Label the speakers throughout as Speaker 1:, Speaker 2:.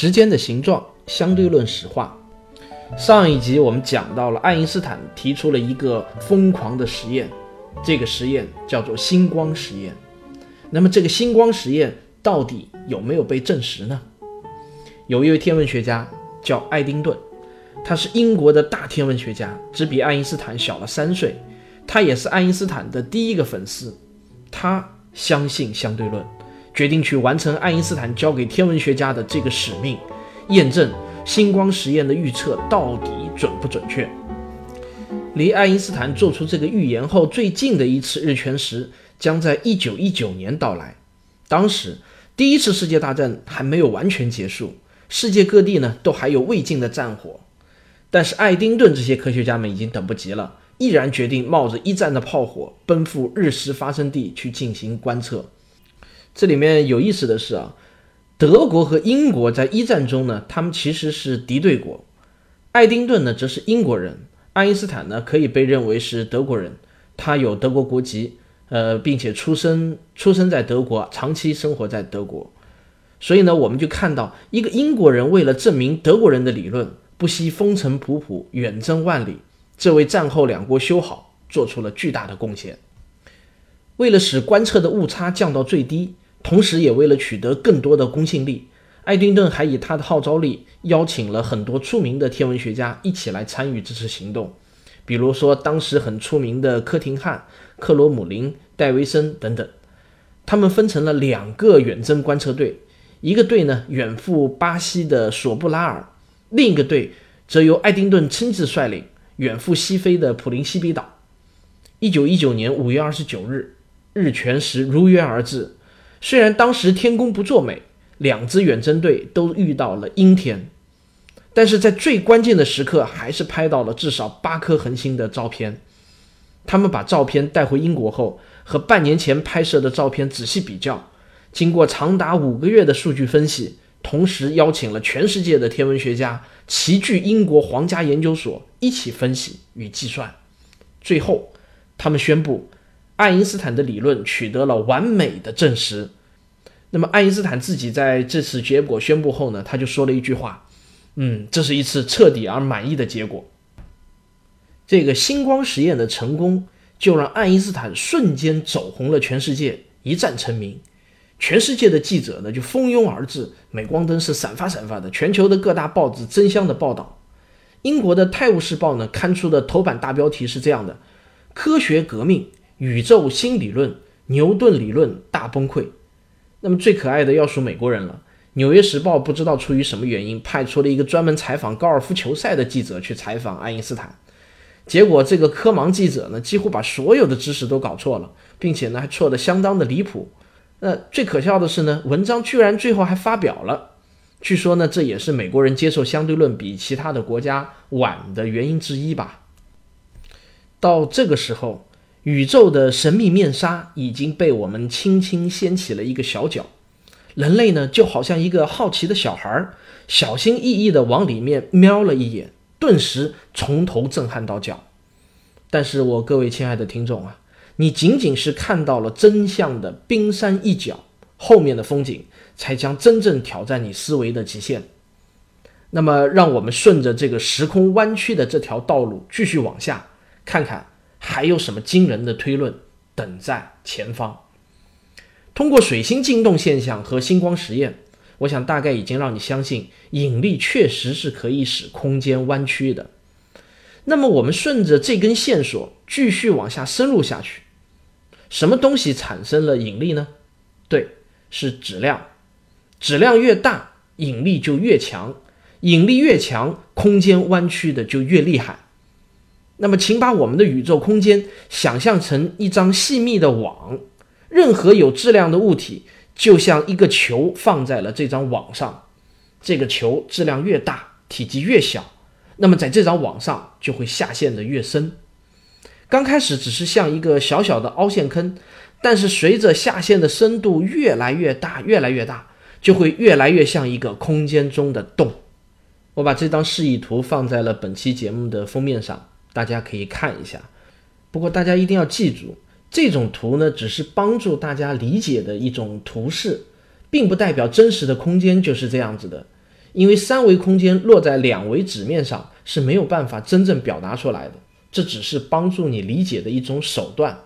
Speaker 1: 时间的形状，相对论史话。上一集我们讲到了爱因斯坦提出了一个疯狂的实验，这个实验叫做星光实验。那么这个星光实验到底有没有被证实呢？有一位天文学家叫爱丁顿，他是英国的大天文学家，只比爱因斯坦小了三岁。他也是爱因斯坦的第一个粉丝，他相信相对论。决定去完成爱因斯坦交给天文学家的这个使命，验证星光实验的预测到底准不准确。离爱因斯坦做出这个预言后最近的一次日全食将在一九一九年到来。当时，第一次世界大战还没有完全结束，世界各地呢都还有未尽的战火。但是爱丁顿这些科学家们已经等不及了，毅然决定冒着一战的炮火，奔赴日食发生地去进行观测。这里面有意思的是啊，德国和英国在一战中呢，他们其实是敌对国。爱丁顿呢则是英国人，爱因斯坦呢可以被认为是德国人，他有德国国籍，呃，并且出生出生在德国，长期生活在德国。所以呢，我们就看到一个英国人为了证明德国人的理论，不惜风尘仆仆，远征万里，这为战后两国修好做出了巨大的贡献。为了使观测的误差降到最低。同时，也为了取得更多的公信力，爱丁顿还以他的号召力邀请了很多出名的天文学家一起来参与这次行动。比如说，当时很出名的科廷汉、克罗姆林、戴维森等等。他们分成了两个远征观测队，一个队呢远赴巴西的索布拉尔，另一个队则由爱丁顿亲自率领，远赴西非的普林西比岛。一九一九年五月二十九日，日全食如约而至。虽然当时天公不作美，两支远征队都遇到了阴天，但是在最关键的时刻，还是拍到了至少八颗恒星的照片。他们把照片带回英国后，和半年前拍摄的照片仔细比较，经过长达五个月的数据分析，同时邀请了全世界的天文学家齐聚英国皇家研究所一起分析与计算。最后，他们宣布。爱因斯坦的理论取得了完美的证实。那么，爱因斯坦自己在这次结果宣布后呢，他就说了一句话：“嗯，这是一次彻底而满意的结果。”这个星光实验的成功，就让爱因斯坦瞬间走红了全世界，一战成名。全世界的记者呢就蜂拥而至，镁光灯是闪发闪发的，全球的各大报纸争相的报道。英国的《泰晤士报》呢刊出的头版大标题是这样的：“科学革命。”宇宙新理论，牛顿理论大崩溃。那么最可爱的要数美国人了。《纽约时报》不知道出于什么原因，派出了一个专门采访高尔夫球赛的记者去采访爱因斯坦。结果这个科盲记者呢，几乎把所有的知识都搞错了，并且呢还错得相当的离谱。那最可笑的是呢，文章居然最后还发表了。据说呢，这也是美国人接受相对论比其他的国家晚的原因之一吧。到这个时候。宇宙的神秘面纱已经被我们轻轻掀起了一个小角，人类呢就好像一个好奇的小孩，小心翼翼地往里面瞄了一眼，顿时从头震撼到脚。但是我各位亲爱的听众啊，你仅仅是看到了真相的冰山一角，后面的风景才将真正挑战你思维的极限。那么，让我们顺着这个时空弯曲的这条道路继续往下看看。还有什么惊人的推论等在前方？通过水星进动现象和星光实验，我想大概已经让你相信引力确实是可以使空间弯曲的。那么，我们顺着这根线索继续往下深入下去，什么东西产生了引力呢？对，是质量。质量越大，引力就越强；引力越强，空间弯曲的就越厉害。那么，请把我们的宇宙空间想象成一张细密的网，任何有质量的物体就像一个球放在了这张网上，这个球质量越大，体积越小，那么在这张网上就会下陷得越深。刚开始只是像一个小小的凹陷坑，但是随着下陷的深度越来越大，越来越大，就会越来越像一个空间中的洞。我把这张示意图放在了本期节目的封面上，大家可以看一下。不过大家一定要记住，这种图呢，只是帮助大家理解的一种图示，并不代表真实的空间就是这样子的。因为三维空间落在两维纸面上是没有办法真正表达出来的，这只是帮助你理解的一种手段。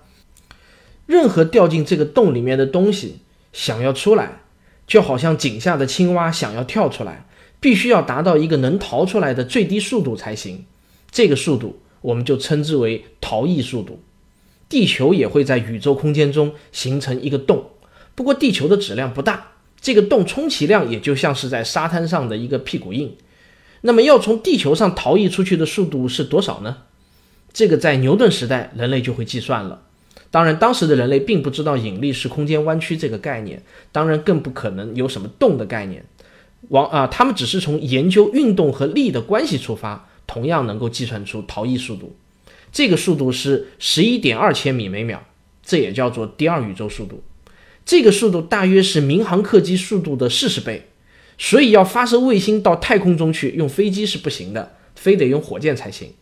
Speaker 1: 任何掉进这个洞里面的东西想要出来，就好像井下的青蛙想要跳出来。必须要达到一个能逃出来的最低速度才行，这个速度我们就称之为逃逸速度。地球也会在宇宙空间中形成一个洞，不过地球的质量不大，这个洞充其量也就像是在沙滩上的一个屁股印。那么要从地球上逃逸出去的速度是多少呢？这个在牛顿时代人类就会计算了。当然，当时的人类并不知道引力是空间弯曲这个概念，当然更不可能有什么洞的概念。往啊，他们只是从研究运动和力的关系出发，同样能够计算出逃逸速度。这个速度是十一点二千米每秒，这也叫做第二宇宙速度。这个速度大约是民航客机速度的四十倍，所以要发射卫星到太空中去，用飞机是不行的，非得用火箭才行。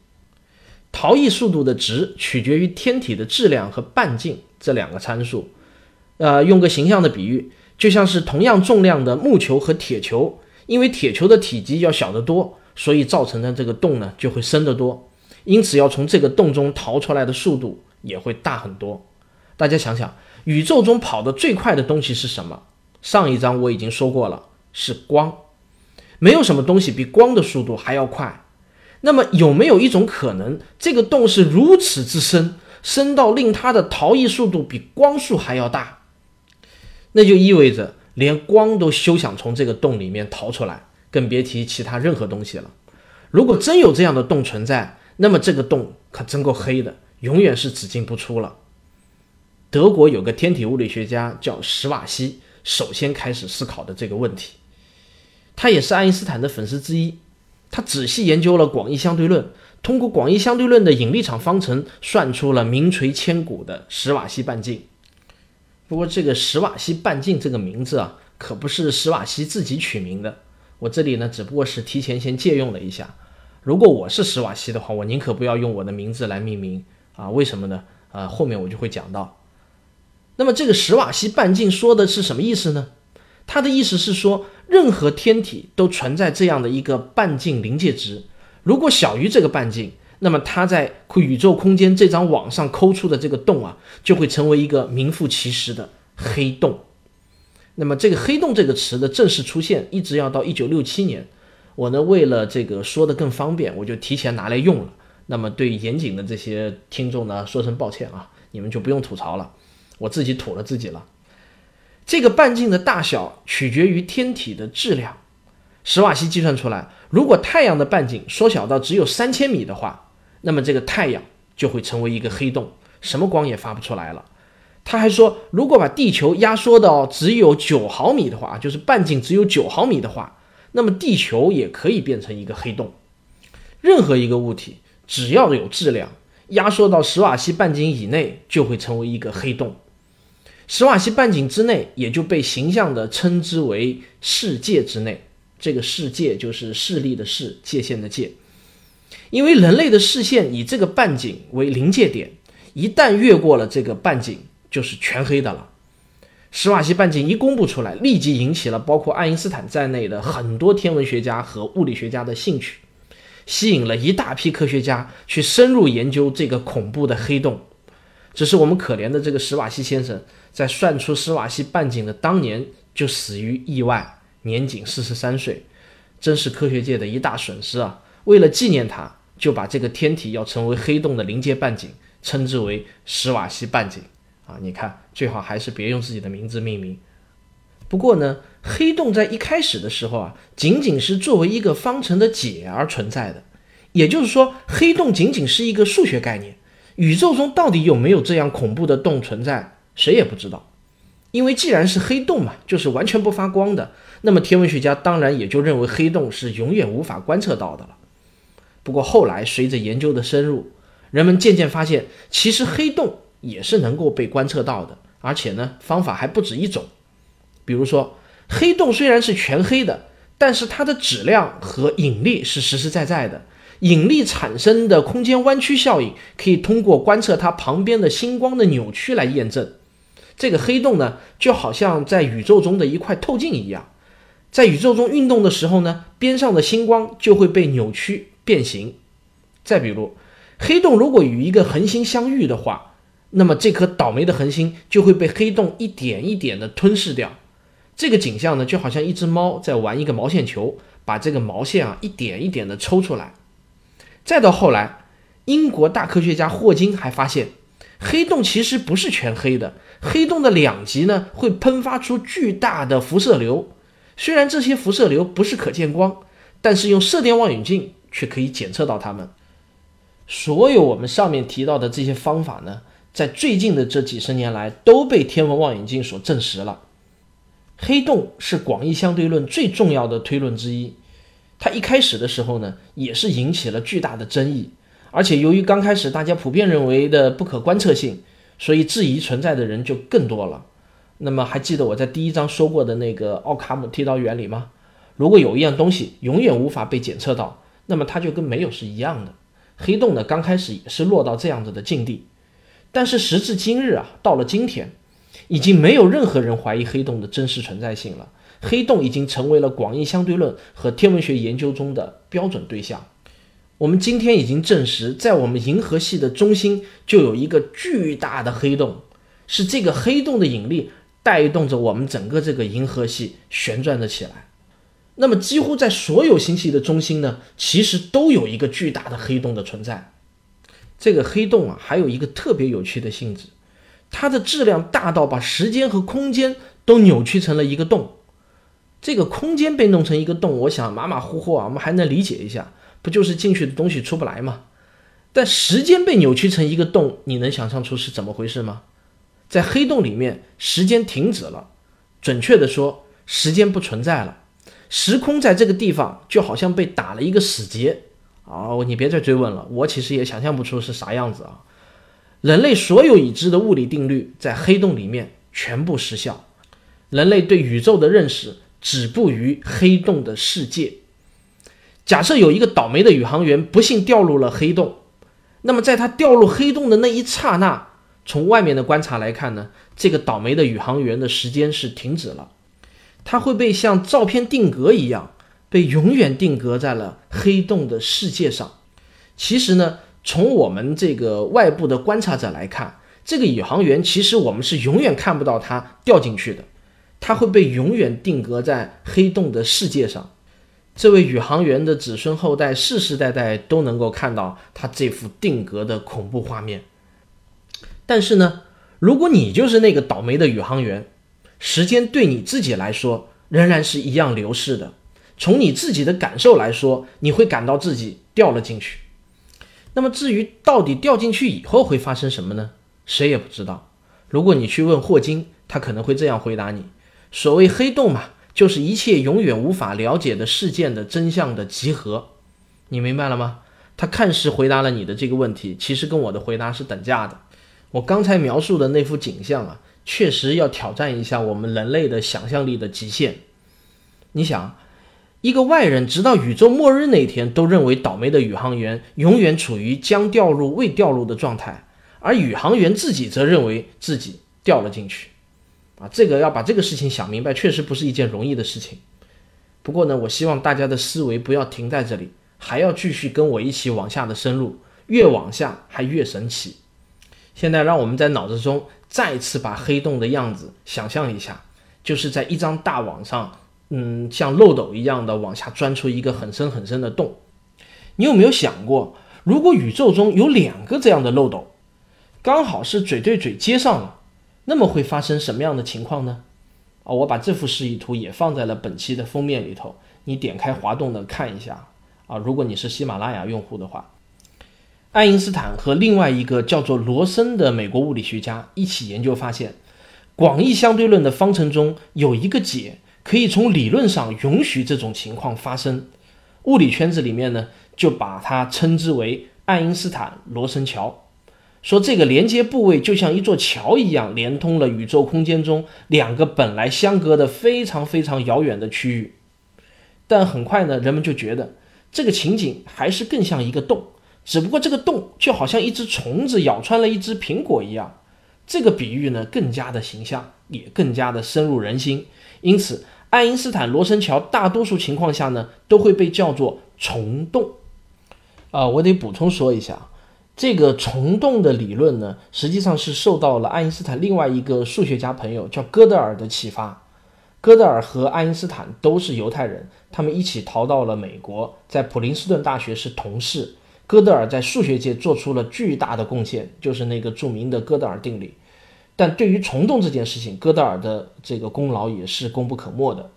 Speaker 1: 逃逸速度的值取决于天体的质量和半径这两个参数。呃，用个形象的比喻。就像是同样重量的木球和铁球，因为铁球的体积要小得多，所以造成的这个洞呢就会深得多，因此要从这个洞中逃出来的速度也会大很多。大家想想，宇宙中跑得最快的东西是什么？上一章我已经说过了，是光。没有什么东西比光的速度还要快。那么有没有一种可能，这个洞是如此之深，深到令它的逃逸速度比光速还要大？那就意味着连光都休想从这个洞里面逃出来，更别提其他任何东西了。如果真有这样的洞存在，那么这个洞可真够黑的，永远是只进不出了。德国有个天体物理学家叫史瓦西，首先开始思考的这个问题。他也是爱因斯坦的粉丝之一，他仔细研究了广义相对论，通过广义相对论的引力场方程，算出了名垂千古的史瓦西半径。不过这个史瓦西半径这个名字啊，可不是史瓦西自己取名的。我这里呢，只不过是提前先借用了一下。如果我是史瓦西的话，我宁可不要用我的名字来命名啊？为什么呢？啊，后面我就会讲到。那么这个史瓦西半径说的是什么意思呢？它的意思是说，任何天体都存在这样的一个半径临界值，如果小于这个半径。那么它在宇宙空间这张网上抠出的这个洞啊，就会成为一个名副其实的黑洞。那么这个黑洞这个词的正式出现，一直要到一九六七年。我呢为了这个说的更方便，我就提前拿来用了。那么对严谨的这些听众呢，说声抱歉啊，你们就不用吐槽了，我自己吐了自己了。这个半径的大小取决于天体的质量。史瓦西计算出来，如果太阳的半径缩小到只有三千米的话。那么这个太阳就会成为一个黑洞，什么光也发不出来了。他还说，如果把地球压缩到只有九毫米的话，就是半径只有九毫米的话，那么地球也可以变成一个黑洞。任何一个物体只要有质量，压缩到史瓦西半径以内，就会成为一个黑洞。史瓦西半径之内，也就被形象地称之为世界之内。这个世界就是势力的势，界限的界。因为人类的视线以这个半径为临界点，一旦越过了这个半径，就是全黑的了。史瓦西半径一公布出来，立即引起了包括爱因斯坦在内的很多天文学家和物理学家的兴趣，吸引了一大批科学家去深入研究这个恐怖的黑洞。只是我们可怜的这个史瓦西先生，在算出史瓦西半径的当年就死于意外，年仅四十三岁，真是科学界的一大损失啊！为了纪念他。就把这个天体要成为黑洞的临界半径称之为史瓦西半径啊！你看，最好还是别用自己的名字命名。不过呢，黑洞在一开始的时候啊，仅仅是作为一个方程的解而存在的，也就是说，黑洞仅仅是一个数学概念。宇宙中到底有没有这样恐怖的洞存在，谁也不知道。因为既然是黑洞嘛，就是完全不发光的，那么天文学家当然也就认为黑洞是永远无法观测到的了。不过后来随着研究的深入，人们渐渐发现，其实黑洞也是能够被观测到的，而且呢，方法还不止一种。比如说，黑洞虽然是全黑的，但是它的质量和引力是实实在在的。引力产生的空间弯曲效应，可以通过观测它旁边的星光的扭曲来验证。这个黑洞呢，就好像在宇宙中的一块透镜一样，在宇宙中运动的时候呢，边上的星光就会被扭曲变形。再比如，黑洞如果与一个恒星相遇的话，那么这颗倒霉的恒星就会被黑洞一点一点的吞噬掉。这个景象呢，就好像一只猫在玩一个毛线球，把这个毛线啊一点一点的抽出来。再到后来，英国大科学家霍金还发现，黑洞其实不是全黑的，黑洞的两极呢会喷发出巨大的辐射流。虽然这些辐射流不是可见光，但是用射电望远镜却可以检测到它们。所有我们上面提到的这些方法呢，在最近的这几十年来都被天文望远镜所证实了。黑洞是广义相对论最重要的推论之一。它一开始的时候呢，也是引起了巨大的争议，而且由于刚开始大家普遍认为的不可观测性，所以质疑存在的人就更多了。那么还记得我在第一章说过的那个奥卡姆剃刀原理吗？如果有一样东西永远无法被检测到，那么它就跟没有是一样的。黑洞呢，刚开始也是落到这样子的境地，但是时至今日啊，到了今天，已经没有任何人怀疑黑洞的真实存在性了。黑洞已经成为了广义相对论和天文学研究中的标准对象。我们今天已经证实，在我们银河系的中心就有一个巨大的黑洞，是这个黑洞的引力带动着我们整个这个银河系旋转了起来。那么，几乎在所有星系的中心呢，其实都有一个巨大的黑洞的存在。这个黑洞啊，还有一个特别有趣的性质，它的质量大到把时间和空间都扭曲成了一个洞。这个空间被弄成一个洞，我想马马虎虎啊，我们还能理解一下，不就是进去的东西出不来吗？但时间被扭曲成一个洞，你能想象出是怎么回事吗？在黑洞里面，时间停止了，准确的说，时间不存在了，时空在这个地方就好像被打了一个死结啊！你别再追问了，我其实也想象不出是啥样子啊！人类所有已知的物理定律在黑洞里面全部失效，人类对宇宙的认识。止步于黑洞的世界。假设有一个倒霉的宇航员不幸掉入了黑洞，那么在他掉入黑洞的那一刹那，从外面的观察来看呢，这个倒霉的宇航员的时间是停止了，他会被像照片定格一样，被永远定格在了黑洞的世界上。其实呢，从我们这个外部的观察者来看，这个宇航员其实我们是永远看不到他掉进去的。他会被永远定格在黑洞的世界上，这位宇航员的子孙后代世世代代都能够看到他这幅定格的恐怖画面。但是呢，如果你就是那个倒霉的宇航员，时间对你自己来说仍然是一样流逝的。从你自己的感受来说，你会感到自己掉了进去。那么至于到底掉进去以后会发生什么呢？谁也不知道。如果你去问霍金，他可能会这样回答你。所谓黑洞嘛，就是一切永远无法了解的事件的真相的集合，你明白了吗？他看似回答了你的这个问题，其实跟我的回答是等价的。我刚才描述的那幅景象啊，确实要挑战一下我们人类的想象力的极限。你想，一个外人直到宇宙末日那天都认为倒霉的宇航员永远处于将掉入未掉入的状态，而宇航员自己则认为自己掉了进去。啊，这个要把这个事情想明白，确实不是一件容易的事情。不过呢，我希望大家的思维不要停在这里，还要继续跟我一起往下的深入，越往下还越神奇。现在让我们在脑子中再次把黑洞的样子想象一下，就是在一张大网上，嗯，像漏斗一样的往下钻出一个很深很深的洞。你有没有想过，如果宇宙中有两个这样的漏斗，刚好是嘴对嘴接上了？那么会发生什么样的情况呢？啊，我把这幅示意图也放在了本期的封面里头，你点开滑动的看一下啊。如果你是喜马拉雅用户的话，爱因斯坦和另外一个叫做罗森的美国物理学家一起研究发现，广义相对论的方程中有一个解，可以从理论上允许这种情况发生。物理圈子里面呢，就把它称之为爱因斯坦罗森桥，说这个连接部位就像一座桥一样，连通了宇宙空间中两个本来相隔的非常非常遥远的区域。但很快呢，人们就觉得这个情景还是更像一个洞，只不过这个洞就好像一只虫子咬穿了一只苹果一样。这个比喻呢，更加的形象，也更加的深入人心。因此，爱因斯坦罗森桥大多数情况下呢，都会被叫做虫洞。啊，我得补充说一下，这个虫洞的理论呢，实际上是受到了爱因斯坦另外一个数学家朋友叫哥德尔的启发。哥德尔和爱因斯坦都是犹太人，他们一起逃到了美国，在普林斯顿大学是同事。哥德尔在数学界做出了巨大的贡献，就是那个著名的哥德尔定理。但对于虫洞这件事情，哥德尔的这个功劳也是功不可没的。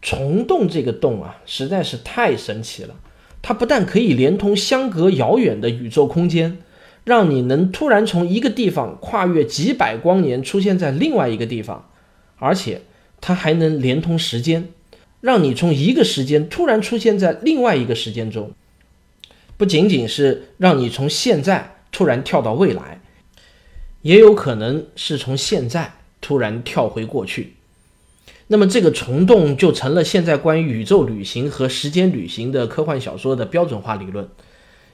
Speaker 1: 虫洞这个洞啊，实在是太神奇了。它不但可以连通相隔遥远的宇宙空间，让你能突然从一个地方跨越几百光年出现在另外一个地方，而且它还能连通时间，让你从一个时间突然出现在另外一个时间中。不仅仅是让你从现在突然跳到未来，也有可能是从现在突然跳回过去。那么这个虫洞就成了现在关于宇宙旅行和时间旅行的科幻小说的标准化理论，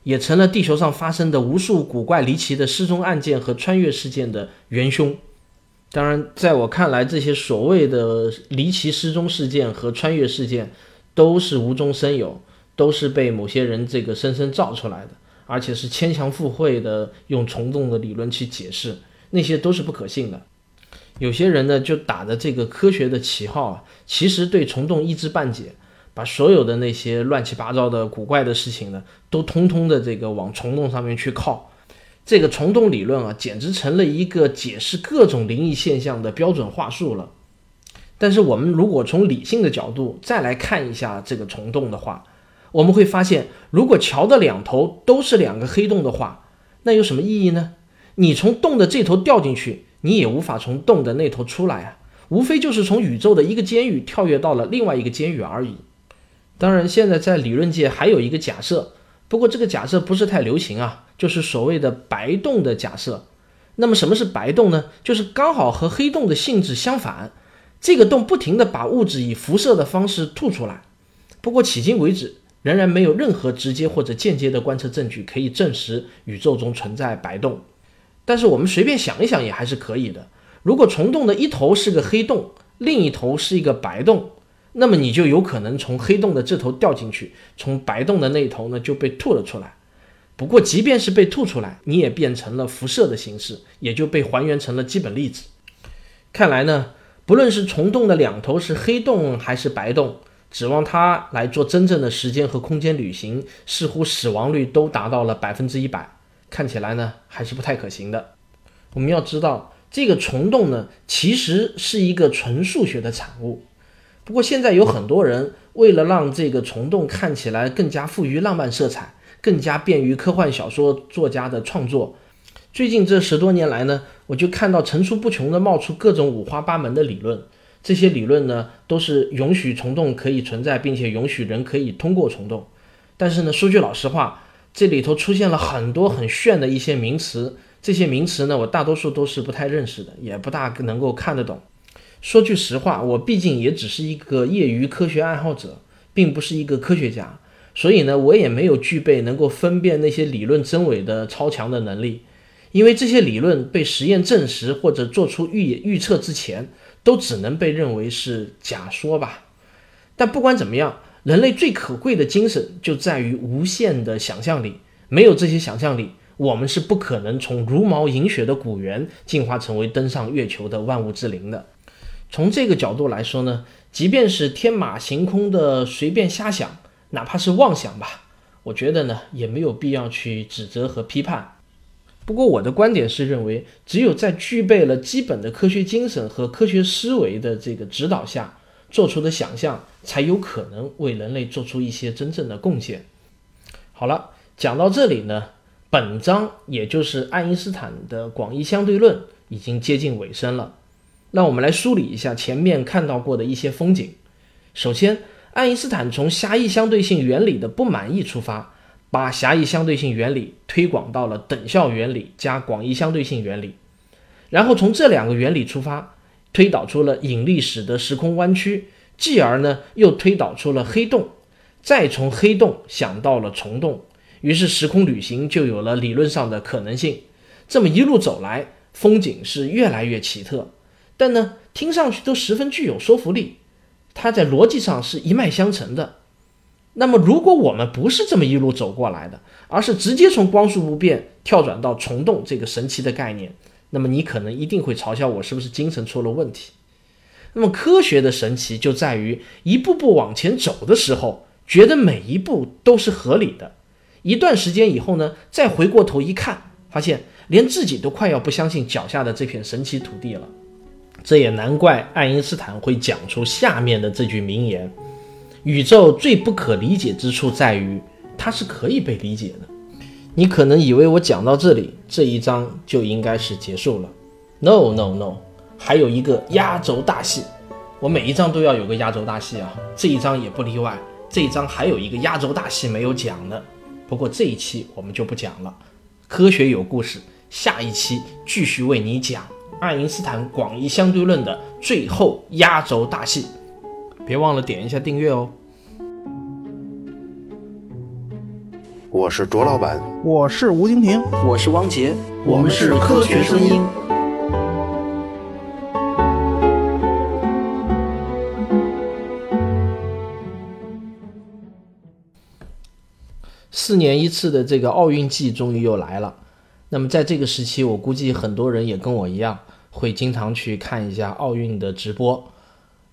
Speaker 1: 也成了地球上发生的无数古怪离奇的失踪案件和穿越事件的元凶。当然，在我看来，这些所谓的离奇失踪事件和穿越事件都是无中生有。都是被某些人这个深深造出来的，而且是牵强附会的用虫洞的理论去解释，那些都是不可信的。有些人呢就打着这个科学的旗号啊，其实对虫洞一知半解，把所有的那些乱七八糟的古怪的事情呢，都通通的这个往虫洞上面去靠。这个虫洞理论啊，简直成了一个解释各种灵异现象的标准话术了。但是我们如果从理性的角度再来看一下这个虫洞的话，我们会发现，如果桥的两头都是两个黑洞的话，那有什么意义呢？你从洞的这头掉进去，你也无法从洞的那头出来啊，无非就是从宇宙的一个监狱跳跃到了另外一个监狱而已。当然，现在在理论界还有一个假设，不过这个假设不是太流行啊，就是所谓的白洞的假设。那么什么是白洞呢？就是刚好和黑洞的性质相反，这个洞不停地把物质以辐射的方式吐出来。不过迄今为止，仍然没有任何直接或者间接的观测证据可以证实宇宙中存在白洞，但是我们随便想一想也还是可以的。如果虫洞的一头是个黑洞，另一头是一个白洞，那么你就有可能从黑洞的这头掉进去，从白洞的那头呢就被吐了出来。不过即便是被吐出来，你也变成了辐射的形式，也就被还原成了基本粒子。看来呢，不论是虫洞的两头是黑洞还是白洞。指望它来做真正的时间和空间旅行，似乎死亡率都达到了百分之一百，看起来呢还是不太可行的。我们要知道，这个虫洞呢其实是一个纯数学的产物。不过现在有很多人为了让这个虫洞看起来更加富于浪漫色彩，更加便于科幻小说作家的创作，最近这十多年来呢，我就看到层出不穷的冒出各种五花八门的理论。这些理论呢，都是允许虫洞可以存在，并且允许人可以通过虫洞。但是呢，说句老实话，这里头出现了很多很炫的一些名词，这些名词呢，我大多数都是不太认识的，也不大能够看得懂。说句实话，我毕竟也只是一个业余科学爱好者，并不是一个科学家，所以呢，我也没有具备能够分辨那些理论真伪的超强的能力。因为这些理论被实验证实或者做出预预测之前。都只能被认为是假说吧，但不管怎么样，人类最可贵的精神就在于无限的想象力。没有这些想象力，我们是不可能从茹毛饮血的古猿进化成为登上月球的万物之灵的。从这个角度来说呢，即便是天马行空的随便瞎想，哪怕是妄想吧，我觉得呢也没有必要去指责和批判。不过我的观点是认为，只有在具备了基本的科学精神和科学思维的这个指导下，做出的想象才有可能为人类做出一些真正的贡献。好了，讲到这里呢，本章也就是爱因斯坦的广义相对论已经接近尾声了。让我们来梳理一下前面看到过的一些风景。首先，爱因斯坦从狭义相对性原理的不满意出发，把狭义相对性原理推广到了等效原理加广义相对性原理，然后从这两个原理出发，推导出了引力使得时空弯曲，继而呢又推导出了黑洞，再从黑洞想到了虫洞，于是时空旅行就有了理论上的可能性。这么一路走来，风景是越来越奇特，但呢听上去都十分具有说服力。它在逻辑上是一脉相承的。那么，如果我们不是这么一路走过来的，而是直接从光速不变跳转到虫洞这个神奇的概念，那么你可能一定会嘲笑我是不是精神出了问题。那么，科学的神奇就在于一步步往前走的时候，觉得每一步都是合理的。一段时间以后呢，再回过头一看，发现连自己都快要不相信脚下的这片神奇土地了。这也难怪爱因斯坦会讲出下面的这句名言：“宇宙最不可理解之处在于，它是可以被理解的。”你可能以为我讲到这里，这一章就应该是结束了。No No No，还有一个压轴大戏。我每一章都要有个压轴大戏啊，这一章也不例外。这一章还有一个压轴大戏没有讲呢，不过这一期我们就不讲了。科学有故事，下一期继续为你讲。爱因斯坦广义相对论的最后压轴大戏，别忘了点一下订阅哦。
Speaker 2: 我是卓老板，
Speaker 3: 我是吴婷婷，
Speaker 4: 我是汪杰，
Speaker 5: 我们是科学声音。
Speaker 1: 四年一次的这个奥运季终于又来了。那么在这个时期，我估计很多人也跟我一样，会经常去看一下奥运的直播。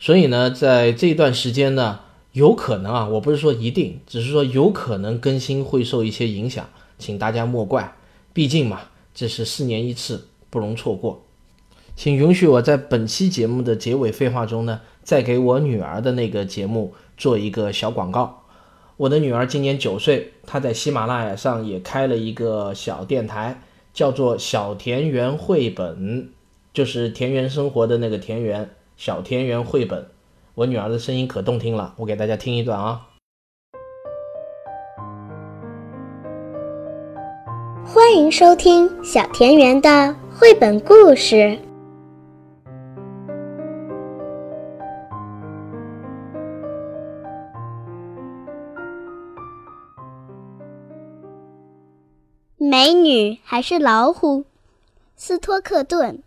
Speaker 1: 所以呢，在这段时间呢，有可能啊，我不是说一定，只是说有可能更新会受一些影响，请大家莫怪。毕竟嘛，这是四年一次，不容错过。请允许我在本期节目的结尾废话中呢，再给我女儿的那个节目做一个小广告。我的女儿今年九岁，她在喜马拉雅上也开了一个小电台，叫做“小田园绘本”，就是田园生活的那个田园。小田园绘本，我女儿的声音可动听了，我给大家听一段啊。
Speaker 6: 欢迎收听小田园的绘本故事。美女还是老虎？斯托克顿，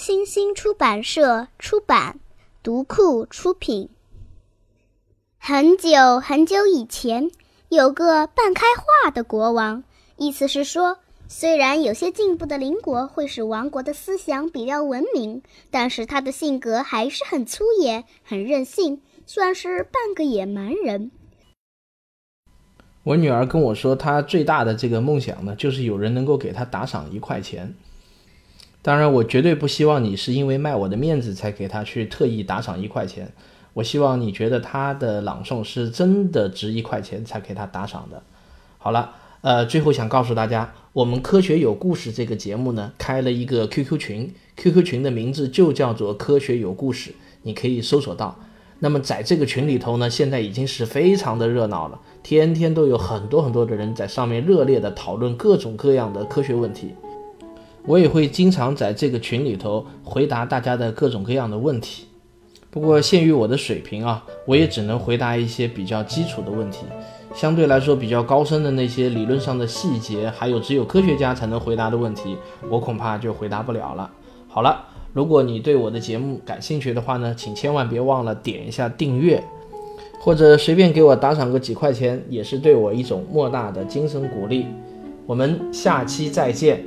Speaker 6: 新星出版社出版，读库出品。很久很久以前，有个半开化的国王，意思是说，虽然有些进步的邻国会使王国的思想比较文明，但是他的性格还是很粗野、很任性，算是半个野蛮人。
Speaker 1: 我女儿跟我说，她最大的这个梦想呢，就是有人能够给她打赏一块钱。当然，我绝对不希望你是因为卖我的面子才给他去特意打赏一块钱。我希望你觉得他的朗诵是真的值一块钱才给他打赏的。好了，呃，最后想告诉大家，我们科学有故事这个节目呢，开了一个 QQ 群，QQ 群的名字就叫做科学有故事，你可以搜索到。那么在这个群里头呢，现在已经是非常的热闹了，天天都有很多很多的人在上面热烈的讨论各种各样的科学问题。我也会经常在这个群里头回答大家的各种各样的问题。不过限于我的水平啊，我也只能回答一些比较基础的问题，相对来说比较高深的那些理论上的细节，还有只有科学家才能回答的问题，我恐怕就回答不了了。好了。如果你对我的节目感兴趣的话呢，请千万别忘了点一下订阅，或者随便给我打赏个几块钱，也是对我一种莫大的精神鼓励。我们下期再见。